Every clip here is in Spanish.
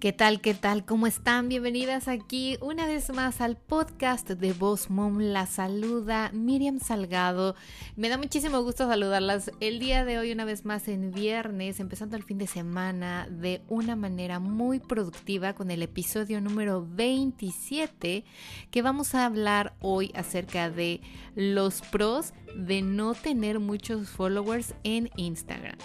¿Qué tal? ¿Qué tal? ¿Cómo están? Bienvenidas aquí una vez más al podcast de Voz Mom. La saluda Miriam Salgado. Me da muchísimo gusto saludarlas el día de hoy una vez más en viernes, empezando el fin de semana de una manera muy productiva con el episodio número 27 que vamos a hablar hoy acerca de los pros de no tener muchos followers en Instagram.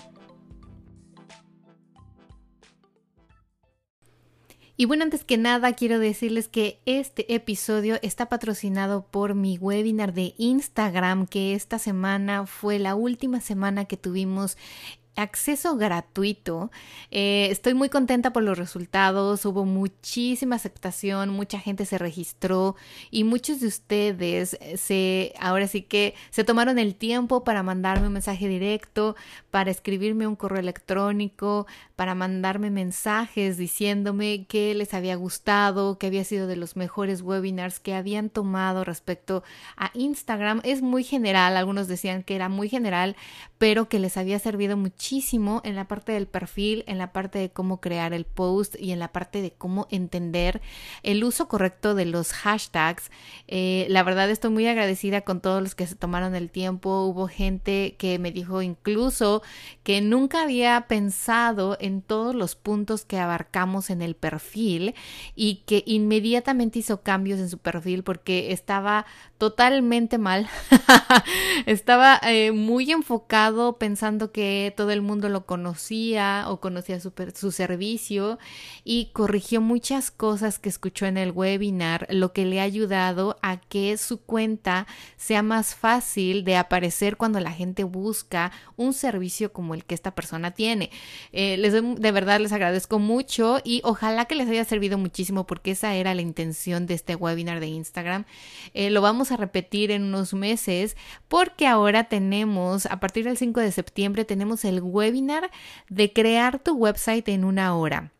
Y bueno, antes que nada quiero decirles que este episodio está patrocinado por mi webinar de Instagram, que esta semana fue la última semana que tuvimos acceso gratuito. Eh, estoy muy contenta por los resultados. Hubo muchísima aceptación, mucha gente se registró y muchos de ustedes eh, se, ahora sí que se tomaron el tiempo para mandarme un mensaje directo, para escribirme un correo electrónico, para mandarme mensajes diciéndome que les había gustado, que había sido de los mejores webinars que habían tomado respecto a Instagram. Es muy general, algunos decían que era muy general, pero que les había servido muchísimo en la parte del perfil, en la parte de cómo crear el post y en la parte de cómo entender el uso correcto de los hashtags. Eh, la verdad estoy muy agradecida con todos los que se tomaron el tiempo. Hubo gente que me dijo incluso que nunca había pensado en todos los puntos que abarcamos en el perfil y que inmediatamente hizo cambios en su perfil porque estaba totalmente mal. estaba eh, muy enfocado pensando que todo el mundo lo conocía o conocía su, servicio y corrigió muchas cosas que escuchó en el webinar, lo que le ha ayudado a que su cuenta sea más fácil de aparecer cuando la gente busca un servicio como el que esta persona tiene. Eh, les de verdad les agradezco mucho y ojalá que les haya servido muchísimo porque esa era la intención de este webinar de Instagram. Eh, lo vamos a repetir en unos meses porque ahora tenemos a partir del 5 de septiembre tenemos el webinar de crear tu website en una hora.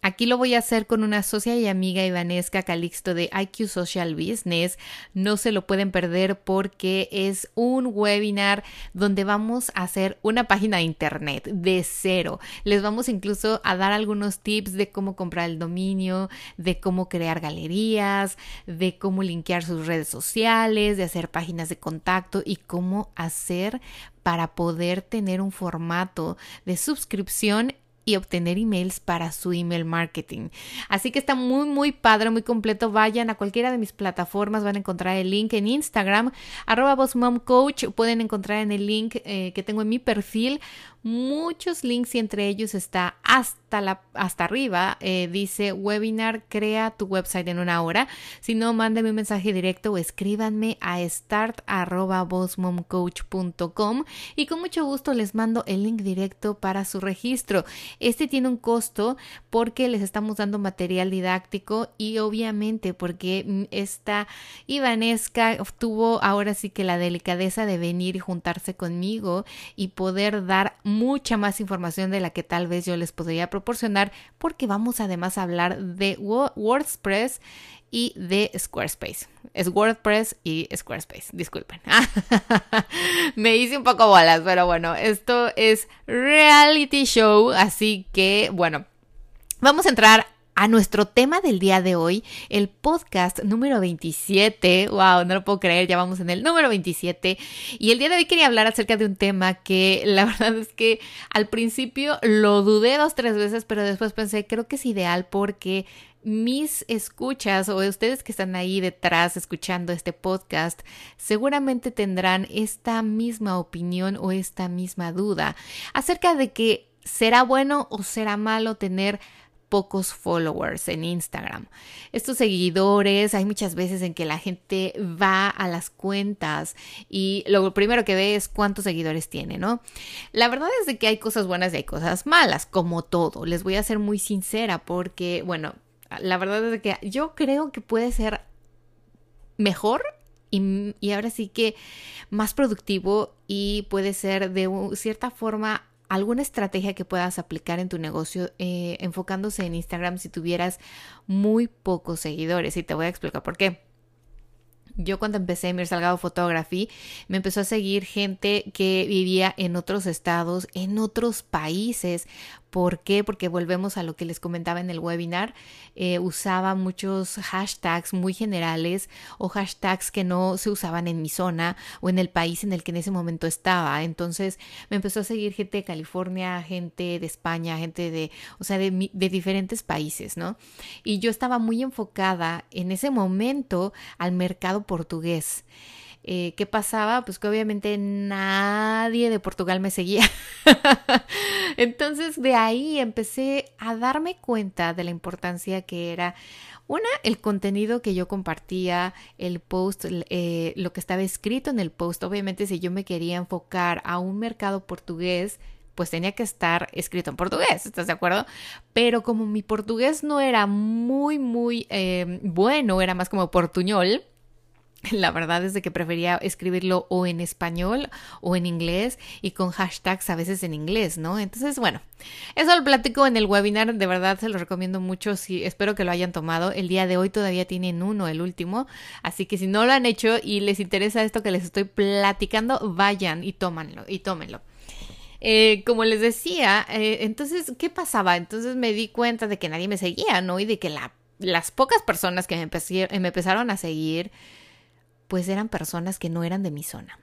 Aquí lo voy a hacer con una socia y amiga Ivanesca Calixto de IQ Social Business. No se lo pueden perder porque es un webinar donde vamos a hacer una página de internet de cero. Les vamos incluso a dar algunos tips de cómo comprar el dominio, de cómo crear galerías, de cómo linkear sus redes sociales, de hacer páginas de contacto y cómo hacer para poder tener un formato de suscripción y obtener emails para su email marketing. Así que está muy, muy padre, muy completo. Vayan a cualquiera de mis plataformas, van a encontrar el link en Instagram, arroba Coach. Pueden encontrar en el link eh, que tengo en mi perfil muchos links y entre ellos está hasta, la, hasta arriba, eh, dice webinar, crea tu website en una hora. Si no, mándenme un mensaje directo o escríbanme a start.bossmomcoach.com y con mucho gusto les mando el link directo para su registro. Este tiene un costo porque les estamos dando material didáctico y obviamente porque esta Ivanesca tuvo ahora sí que la delicadeza de venir y juntarse conmigo y poder dar mucha más información de la que tal vez yo les podría proporcionar porque vamos además a hablar de WordPress y de Squarespace. Es WordPress y Squarespace, disculpen. Me hice un poco bolas, pero bueno, esto es reality show, así que bueno, vamos a entrar a nuestro tema del día de hoy, el podcast número 27. Wow, no lo puedo creer, ya vamos en el número 27. Y el día de hoy quería hablar acerca de un tema que la verdad es que al principio lo dudé dos, tres veces, pero después pensé, creo que es ideal porque mis escuchas o ustedes que están ahí detrás escuchando este podcast seguramente tendrán esta misma opinión o esta misma duda acerca de que será bueno o será malo tener pocos followers en Instagram. Estos seguidores, hay muchas veces en que la gente va a las cuentas y lo primero que ve es cuántos seguidores tiene, ¿no? La verdad es de que hay cosas buenas y hay cosas malas, como todo. Les voy a ser muy sincera porque, bueno, La verdad es que yo creo que puede ser mejor y, y, ahora sí que más productivo y puede ser de cierta forma alguna estrategia que puedas aplicar en tu negocio eh, enfocándose en Instagram si tuvieras muy pocos seguidores y te voy a explicar por qué. Yo cuando empecé Mir Salgado Photography, me empezó a seguir gente que vivía en otros estados, en otros países, ¿Por qué? Porque volvemos a lo que les comentaba en el webinar. Eh, usaba muchos hashtags muy generales o hashtags que no se usaban en mi zona o en el país en el que en ese momento estaba. Entonces me empezó a seguir gente de California, gente de España, gente de, o sea, de, de diferentes países, ¿no? Y yo estaba muy enfocada en ese momento al mercado portugués. Eh, ¿Qué pasaba? Pues que obviamente nadie de Portugal me seguía. Entonces de ahí empecé a darme cuenta de la importancia que era una, el contenido que yo compartía, el post, eh, lo que estaba escrito en el post. Obviamente, si yo me quería enfocar a un mercado portugués, pues tenía que estar escrito en portugués, ¿estás de acuerdo? Pero como mi portugués no era muy, muy eh, bueno, era más como portuñol, la verdad es que prefería escribirlo o en español o en inglés y con hashtags a veces en inglés, ¿no? Entonces, bueno, eso lo platico en el webinar, de verdad se lo recomiendo mucho, sí, espero que lo hayan tomado. El día de hoy todavía tienen uno, el último, así que si no lo han hecho y les interesa esto que les estoy platicando, vayan y tómanlo y tómenlo. Eh, como les decía, eh, entonces, ¿qué pasaba? Entonces me di cuenta de que nadie me seguía, ¿no? Y de que la, las pocas personas que me, me empezaron a seguir, pues eran personas que no eran de mi zona.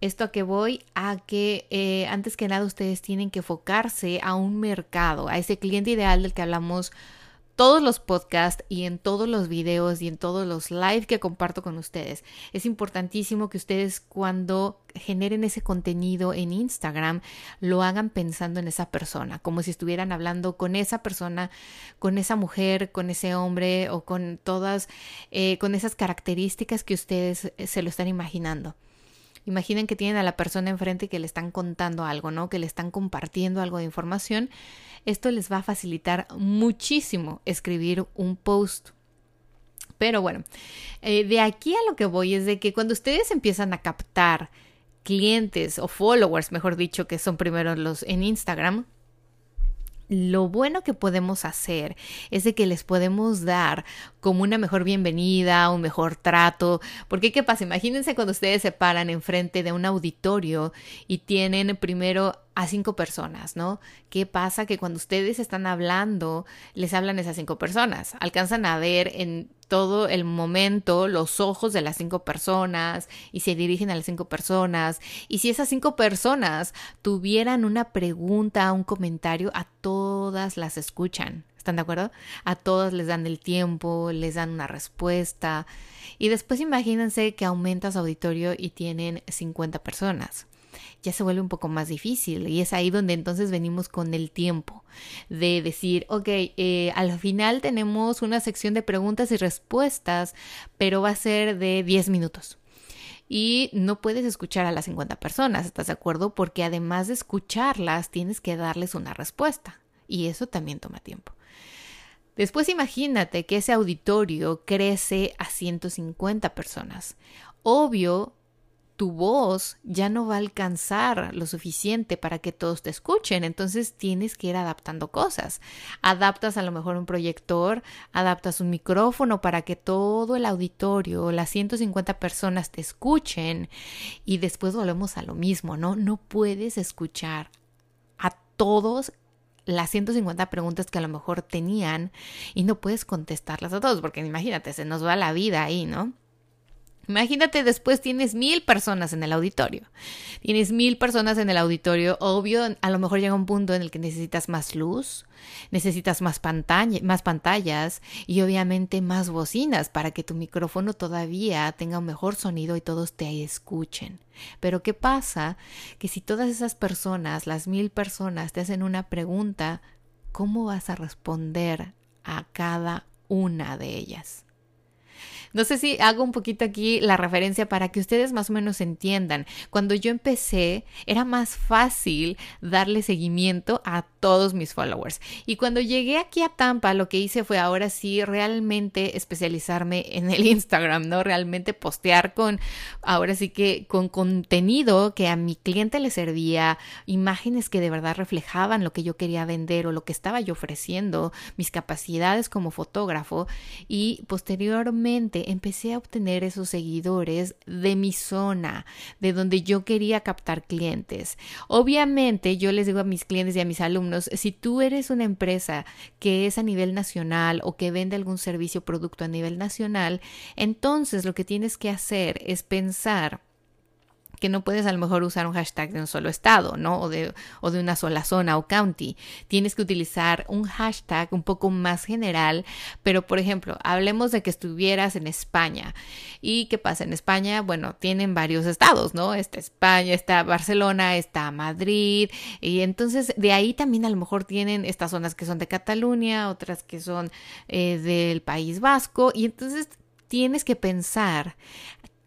Esto a que voy a que eh, antes que nada ustedes tienen que enfocarse a un mercado, a ese cliente ideal del que hablamos todos los podcasts y en todos los videos y en todos los live que comparto con ustedes. Es importantísimo que ustedes cuando generen ese contenido en Instagram lo hagan pensando en esa persona, como si estuvieran hablando con esa persona, con esa mujer, con ese hombre o con todas, eh, con esas características que ustedes eh, se lo están imaginando. Imaginen que tienen a la persona enfrente que le están contando algo, ¿no? Que le están compartiendo algo de información. Esto les va a facilitar muchísimo escribir un post. Pero bueno, eh, de aquí a lo que voy es de que cuando ustedes empiezan a captar clientes o followers, mejor dicho, que son primero los en Instagram, lo bueno que podemos hacer es de que les podemos dar como una mejor bienvenida, un mejor trato, porque ¿qué pasa? Imagínense cuando ustedes se paran enfrente de un auditorio y tienen primero a cinco personas, ¿no? ¿Qué pasa? Que cuando ustedes están hablando, les hablan esas cinco personas, alcanzan a ver en todo el momento los ojos de las cinco personas y se dirigen a las cinco personas. Y si esas cinco personas tuvieran una pregunta, un comentario, a todas las escuchan. ¿Están de acuerdo? A todas les dan el tiempo, les dan una respuesta. Y después imagínense que aumenta su auditorio y tienen 50 personas ya se vuelve un poco más difícil y es ahí donde entonces venimos con el tiempo de decir, ok, eh, al final tenemos una sección de preguntas y respuestas, pero va a ser de 10 minutos. Y no puedes escuchar a las 50 personas, ¿estás de acuerdo? Porque además de escucharlas, tienes que darles una respuesta. Y eso también toma tiempo. Después imagínate que ese auditorio crece a 150 personas. Obvio, tu voz ya no va a alcanzar lo suficiente para que todos te escuchen, entonces tienes que ir adaptando cosas. Adaptas a lo mejor un proyector, adaptas un micrófono para que todo el auditorio, las 150 personas te escuchen y después volvemos a lo mismo, ¿no? No puedes escuchar a todos las 150 preguntas que a lo mejor tenían y no puedes contestarlas a todos, porque imagínate, se nos va la vida ahí, ¿no? Imagínate después tienes mil personas en el auditorio. Tienes mil personas en el auditorio. Obvio, a lo mejor llega un punto en el que necesitas más luz, necesitas más, pantalla, más pantallas y obviamente más bocinas para que tu micrófono todavía tenga un mejor sonido y todos te escuchen. Pero ¿qué pasa? Que si todas esas personas, las mil personas, te hacen una pregunta, ¿cómo vas a responder a cada una de ellas? No sé si hago un poquito aquí la referencia para que ustedes más o menos entiendan. Cuando yo empecé, era más fácil darle seguimiento a todos mis followers. Y cuando llegué aquí a Tampa, lo que hice fue ahora sí realmente especializarme en el Instagram, ¿no? Realmente postear con, ahora sí que con contenido que a mi cliente le servía, imágenes que de verdad reflejaban lo que yo quería vender o lo que estaba yo ofreciendo, mis capacidades como fotógrafo y posteriormente empecé a obtener esos seguidores de mi zona, de donde yo quería captar clientes. Obviamente yo les digo a mis clientes y a mis alumnos, si tú eres una empresa que es a nivel nacional o que vende algún servicio o producto a nivel nacional, entonces lo que tienes que hacer es pensar que no puedes a lo mejor usar un hashtag de un solo estado, ¿no? O de, o de una sola zona o county. Tienes que utilizar un hashtag un poco más general, pero por ejemplo, hablemos de que estuvieras en España. ¿Y qué pasa? En España, bueno, tienen varios estados, ¿no? Está España, está Barcelona, está Madrid, y entonces de ahí también a lo mejor tienen estas zonas que son de Cataluña, otras que son eh, del País Vasco, y entonces tienes que pensar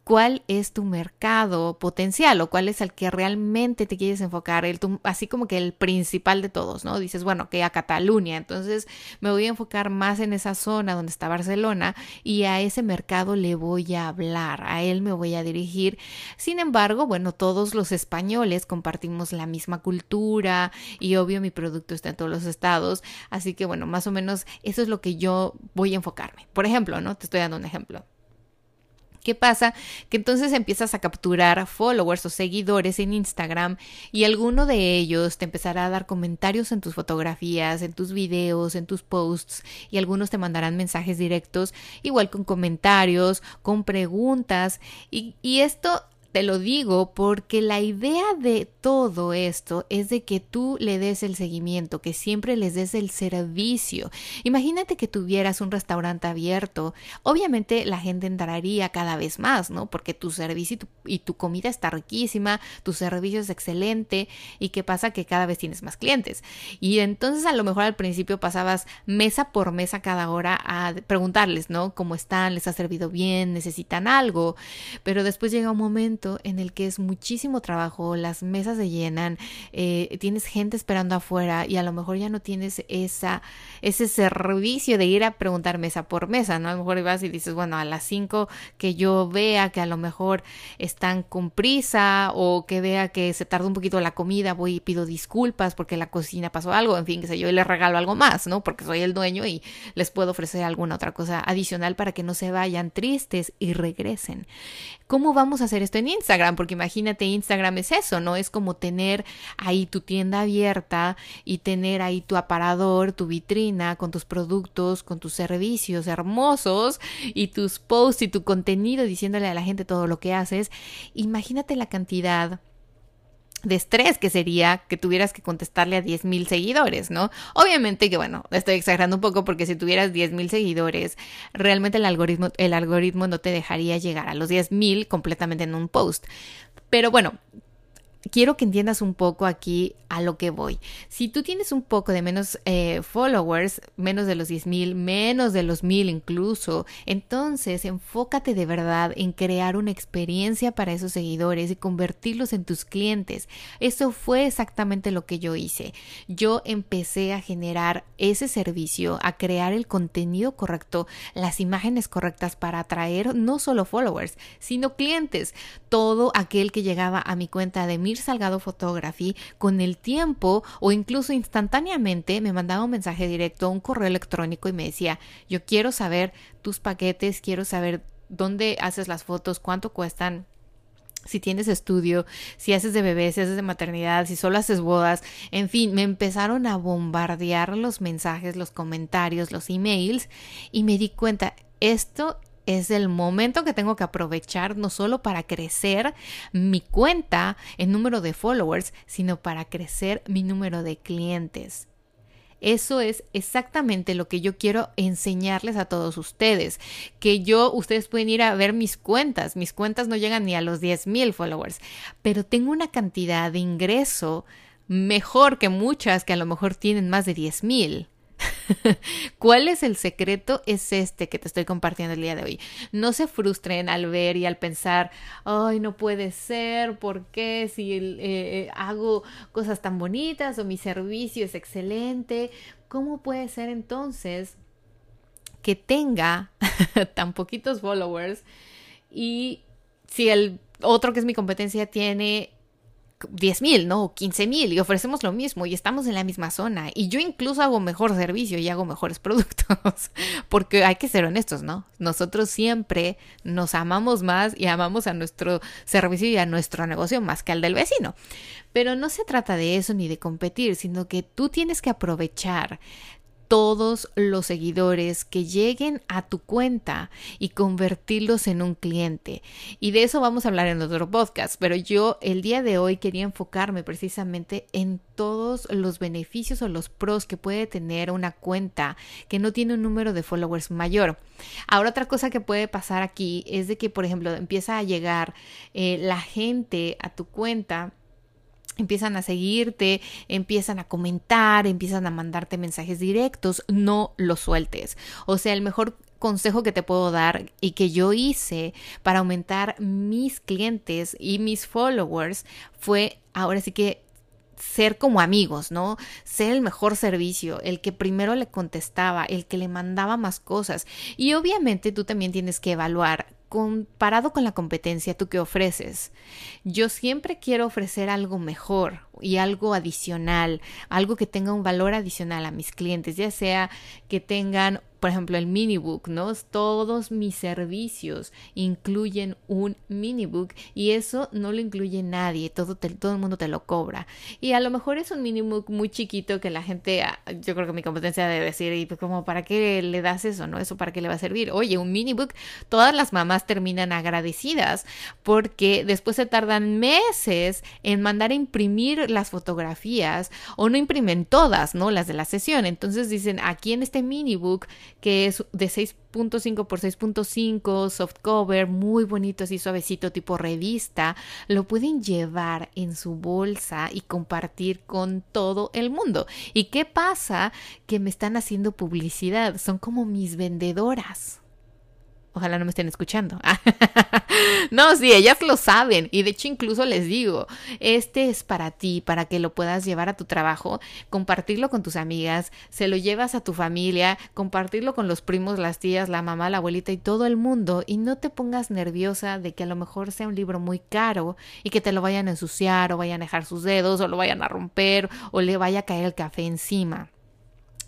cuál es tu mercado potencial o cuál es el que realmente te quieres enfocar, el, así como que el principal de todos, ¿no? Dices, bueno, que a Cataluña, entonces me voy a enfocar más en esa zona donde está Barcelona y a ese mercado le voy a hablar, a él me voy a dirigir. Sin embargo, bueno, todos los españoles compartimos la misma cultura y obvio mi producto está en todos los estados, así que bueno, más o menos eso es lo que yo voy a enfocarme. Por ejemplo, ¿no? Te estoy dando un ejemplo. ¿Qué pasa? Que entonces empiezas a capturar followers o seguidores en Instagram y alguno de ellos te empezará a dar comentarios en tus fotografías, en tus videos, en tus posts y algunos te mandarán mensajes directos igual con comentarios, con preguntas y, y esto te lo digo porque la idea de todo esto es de que tú le des el seguimiento, que siempre les des el servicio. Imagínate que tuvieras un restaurante abierto. Obviamente la gente entraría cada vez más, ¿no? Porque tu servicio y tu, y tu comida está riquísima, tu servicio es excelente y qué pasa que cada vez tienes más clientes. Y entonces a lo mejor al principio pasabas mesa por mesa cada hora a preguntarles, ¿no? ¿Cómo están? ¿Les ha servido bien? ¿Necesitan algo? Pero después llega un momento en el que es muchísimo trabajo, las mesas se llenan, eh, tienes gente esperando afuera y a lo mejor ya no tienes esa, ese servicio de ir a preguntar mesa por mesa, ¿no? A lo mejor vas y dices, bueno, a las 5 que yo vea que a lo mejor están con prisa o que vea que se tarda un poquito la comida, voy y pido disculpas porque la cocina pasó algo, en fin, que sé yo, y les regalo algo más, ¿no? Porque soy el dueño y les puedo ofrecer alguna otra cosa adicional para que no se vayan tristes y regresen. ¿Cómo vamos a hacer esto en Instagram? Porque imagínate, Instagram es eso, ¿no? Es como tener ahí tu tienda abierta y tener ahí tu aparador, tu vitrina con tus productos, con tus servicios hermosos y tus posts y tu contenido diciéndole a la gente todo lo que haces. Imagínate la cantidad de estrés que sería que tuvieras que contestarle a 10 mil seguidores, ¿no? Obviamente que bueno, estoy exagerando un poco porque si tuvieras 10 mil seguidores, realmente el algoritmo, el algoritmo no te dejaría llegar a los 10 mil completamente en un post. Pero bueno, quiero que entiendas un poco aquí a lo que voy. Si tú tienes un poco de menos eh, followers, menos de los 10.000, menos de los 1000 incluso, entonces enfócate de verdad en crear una experiencia para esos seguidores y convertirlos en tus clientes. Eso fue exactamente lo que yo hice. Yo empecé a generar ese servicio, a crear el contenido correcto, las imágenes correctas para atraer no solo followers, sino clientes. Todo aquel que llegaba a mi cuenta de Salgado Photography con el tiempo o incluso instantáneamente me mandaba un mensaje directo, un correo electrónico y me decía, yo quiero saber tus paquetes, quiero saber dónde haces las fotos, cuánto cuestan, si tienes estudio, si haces de bebé, si haces de maternidad, si solo haces bodas, en fin, me empezaron a bombardear los mensajes, los comentarios, los emails y me di cuenta, esto es el momento que tengo que aprovechar no solo para crecer mi cuenta en número de followers, sino para crecer mi número de clientes. Eso es exactamente lo que yo quiero enseñarles a todos ustedes. Que yo, ustedes pueden ir a ver mis cuentas. Mis cuentas no llegan ni a los 10 mil followers, pero tengo una cantidad de ingreso mejor que muchas que a lo mejor tienen más de 10 mil. ¿Cuál es el secreto? Es este que te estoy compartiendo el día de hoy. No se frustren al ver y al pensar, ay, no puede ser, ¿por qué? Si eh, eh, hago cosas tan bonitas o mi servicio es excelente, ¿cómo puede ser entonces que tenga tan poquitos followers y si el otro que es mi competencia tiene 10 mil, ¿no? O 15 mil y ofrecemos lo mismo y estamos en la misma zona. Y yo incluso hago mejor servicio y hago mejores productos. Porque hay que ser honestos, ¿no? Nosotros siempre nos amamos más y amamos a nuestro servicio y a nuestro negocio más que al del vecino. Pero no se trata de eso ni de competir, sino que tú tienes que aprovechar todos los seguidores que lleguen a tu cuenta y convertirlos en un cliente. Y de eso vamos a hablar en otro podcast, pero yo el día de hoy quería enfocarme precisamente en todos los beneficios o los pros que puede tener una cuenta que no tiene un número de followers mayor. Ahora otra cosa que puede pasar aquí es de que, por ejemplo, empieza a llegar eh, la gente a tu cuenta empiezan a seguirte, empiezan a comentar, empiezan a mandarte mensajes directos, no los sueltes. O sea, el mejor consejo que te puedo dar y que yo hice para aumentar mis clientes y mis followers fue ahora sí que ser como amigos, ¿no? Ser el mejor servicio, el que primero le contestaba, el que le mandaba más cosas. Y obviamente tú también tienes que evaluar comparado con la competencia, ¿tú qué ofreces? Yo siempre quiero ofrecer algo mejor y algo adicional, algo que tenga un valor adicional a mis clientes, ya sea que tengan por ejemplo, el minibook, ¿no? Todos mis servicios incluyen un minibook y eso no lo incluye nadie, todo, todo el mundo te lo cobra. Y a lo mejor es un minibook muy chiquito que la gente, ah, yo creo que mi competencia debe decir, y pues como, ¿para qué le das eso, no? ¿Eso para qué le va a servir? Oye, un minibook, todas las mamás terminan agradecidas porque después se tardan meses en mandar a imprimir las fotografías o no imprimen todas, ¿no? Las de la sesión. Entonces dicen, aquí en este minibook que es de 6.5 por 6.5, soft cover, muy bonito, así suavecito, tipo revista, lo pueden llevar en su bolsa y compartir con todo el mundo. ¿Y qué pasa? Que me están haciendo publicidad, son como mis vendedoras. Ojalá no me estén escuchando. no, sí, ellas lo saben. Y de hecho incluso les digo, este es para ti, para que lo puedas llevar a tu trabajo, compartirlo con tus amigas, se lo llevas a tu familia, compartirlo con los primos, las tías, la mamá, la abuelita y todo el mundo. Y no te pongas nerviosa de que a lo mejor sea un libro muy caro y que te lo vayan a ensuciar o vayan a dejar sus dedos o lo vayan a romper o le vaya a caer el café encima.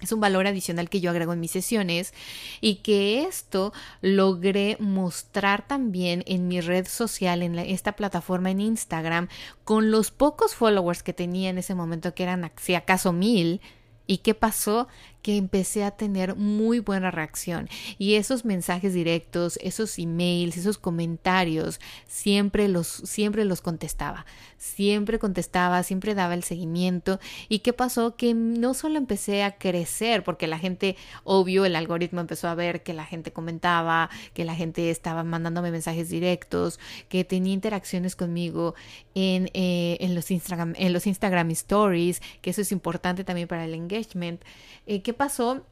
Es un valor adicional que yo agrego en mis sesiones y que esto logré mostrar también en mi red social, en esta plataforma en Instagram, con los pocos followers que tenía en ese momento, que eran si acaso mil. ¿Y qué pasó? Que empecé a tener muy buena reacción y esos mensajes directos, esos emails, esos comentarios, siempre los siempre los contestaba. Siempre contestaba, siempre daba el seguimiento y qué pasó que no solo empecé a crecer porque la gente obvio el algoritmo empezó a ver que la gente comentaba, que la gente estaba mandándome mensajes directos, que tenía interacciones conmigo en, eh, en los Instagram en los Instagram stories, que eso es importante también para el engagement. Eh, ¿Qué pasó?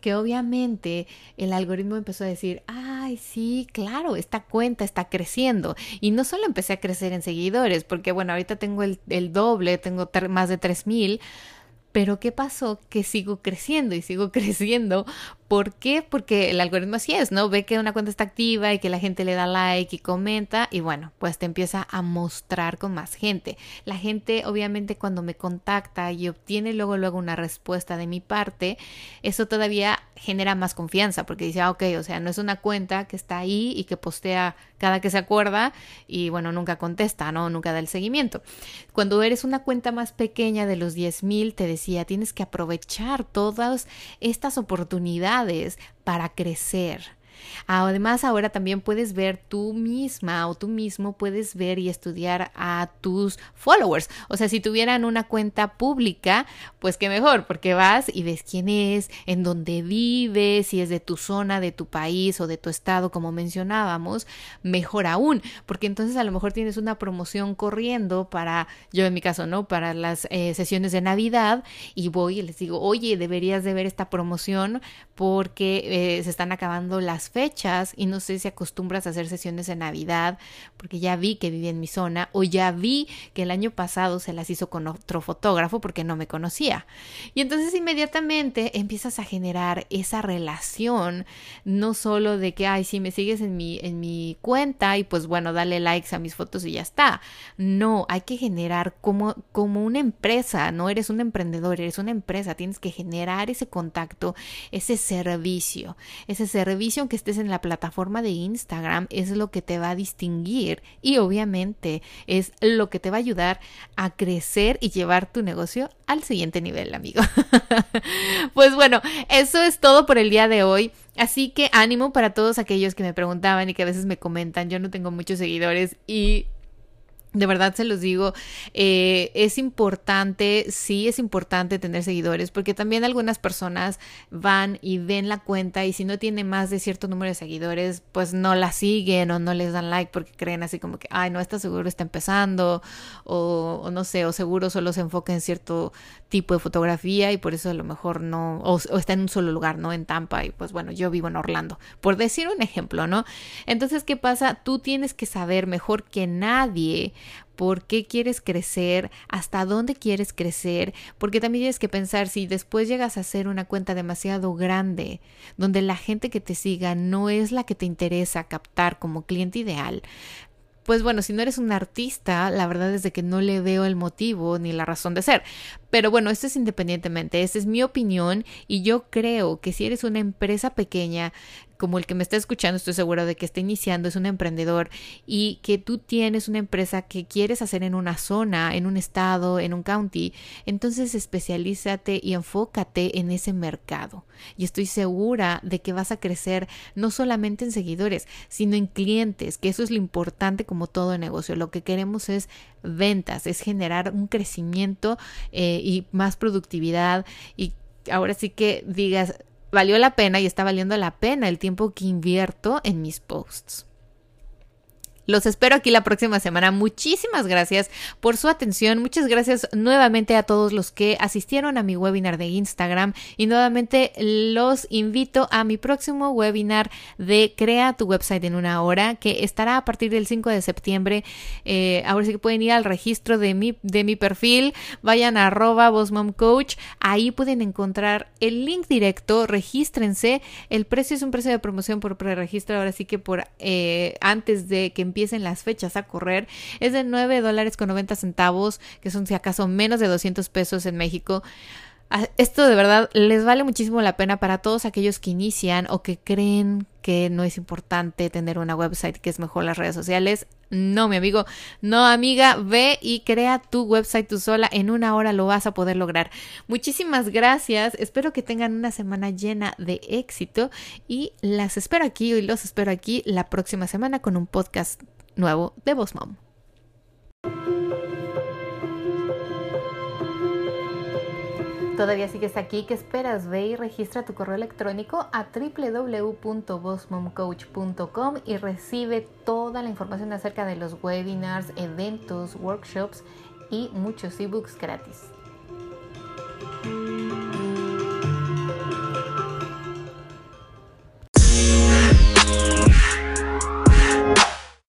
que obviamente el algoritmo empezó a decir, ay, sí, claro, esta cuenta está creciendo. Y no solo empecé a crecer en seguidores, porque bueno, ahorita tengo el, el doble, tengo más de 3000, pero ¿qué pasó? Que sigo creciendo y sigo creciendo ¿Por qué? Porque el algoritmo así es, ¿no? Ve que una cuenta está activa y que la gente le da like y comenta y bueno, pues te empieza a mostrar con más gente. La gente obviamente cuando me contacta y obtiene luego luego una respuesta de mi parte, eso todavía genera más confianza porque dice, ah, ok, o sea, no es una cuenta que está ahí y que postea cada que se acuerda y bueno, nunca contesta, ¿no? Nunca da el seguimiento. Cuando eres una cuenta más pequeña de los 10.000, te decía, tienes que aprovechar todas estas oportunidades para crecer. Además, ahora también puedes ver tú misma o tú mismo puedes ver y estudiar a tus followers. O sea, si tuvieran una cuenta pública, pues qué mejor, porque vas y ves quién es, en dónde vive, si es de tu zona, de tu país o de tu estado, como mencionábamos, mejor aún, porque entonces a lo mejor tienes una promoción corriendo para, yo en mi caso, ¿no? Para las eh, sesiones de Navidad y voy y les digo, oye, deberías de ver esta promoción porque eh, se están acabando las fechas y no sé si acostumbras a hacer sesiones de Navidad porque ya vi que vive en mi zona o ya vi que el año pasado se las hizo con otro fotógrafo porque no me conocía. Y entonces inmediatamente empiezas a generar esa relación, no solo de que, ay, si me sigues en mi, en mi cuenta y pues bueno, dale likes a mis fotos y ya está. No, hay que generar como, como una empresa, no eres un emprendedor, eres una empresa, tienes que generar ese contacto, ese servicio, ese servicio que estés en la plataforma de Instagram es lo que te va a distinguir y obviamente es lo que te va a ayudar a crecer y llevar tu negocio al siguiente nivel, amigo. pues bueno, eso es todo por el día de hoy. Así que ánimo para todos aquellos que me preguntaban y que a veces me comentan, yo no tengo muchos seguidores y de verdad se los digo, eh, es importante, sí es importante tener seguidores, porque también algunas personas van y ven la cuenta y si no tiene más de cierto número de seguidores, pues no la siguen o no les dan like porque creen así como que, ay, no está seguro, está empezando, o, no sé, o seguro solo se enfoca en cierto tipo de fotografía y por eso a lo mejor no, o, o está en un solo lugar, ¿no? En Tampa y pues bueno, yo vivo en Orlando, por decir un ejemplo, ¿no? Entonces, ¿qué pasa? Tú tienes que saber mejor que nadie por qué quieres crecer, hasta dónde quieres crecer, porque también tienes que pensar si después llegas a hacer una cuenta demasiado grande, donde la gente que te siga no es la que te interesa captar como cliente ideal, pues bueno, si no eres un artista, la verdad es que no le veo el motivo ni la razón de ser. Pero bueno, esto es independientemente, esta es mi opinión y yo creo que si eres una empresa pequeña, como el que me está escuchando, estoy seguro de que está iniciando, es un emprendedor y que tú tienes una empresa que quieres hacer en una zona, en un estado, en un county, entonces especialízate y enfócate en ese mercado. Y estoy segura de que vas a crecer no solamente en seguidores, sino en clientes, que eso es lo importante como todo negocio. Lo que queremos es ventas, es generar un crecimiento eh, y más productividad y ahora sí que digas, valió la pena y está valiendo la pena el tiempo que invierto en mis posts. Los espero aquí la próxima semana. Muchísimas gracias por su atención. Muchas gracias nuevamente a todos los que asistieron a mi webinar de Instagram y nuevamente los invito a mi próximo webinar de Crea tu website en una hora que estará a partir del 5 de septiembre. Eh, ahora sí que pueden ir al registro de mi, de mi perfil. Vayan a arroba Coach. Ahí pueden encontrar el link directo. Regístrense. El precio es un precio de promoción por preregistro. Ahora sí que por eh, antes de que empiecen las fechas a correr es de 9 dólares con 90 centavos, que son si acaso menos de 200 pesos en México. Esto de verdad les vale muchísimo la pena para todos aquellos que inician o que creen que no es importante tener una website, que es mejor las redes sociales. No, mi amigo, no, amiga, ve y crea tu website tú sola. En una hora lo vas a poder lograr. Muchísimas gracias. Espero que tengan una semana llena de éxito y las espero aquí y los espero aquí la próxima semana con un podcast nuevo de Boss Mom. todavía sigues aquí, ¿qué esperas? Ve y registra tu correo electrónico a www.bosmomcoach.com y recibe toda la información acerca de los webinars, eventos, workshops y muchos ebooks gratis.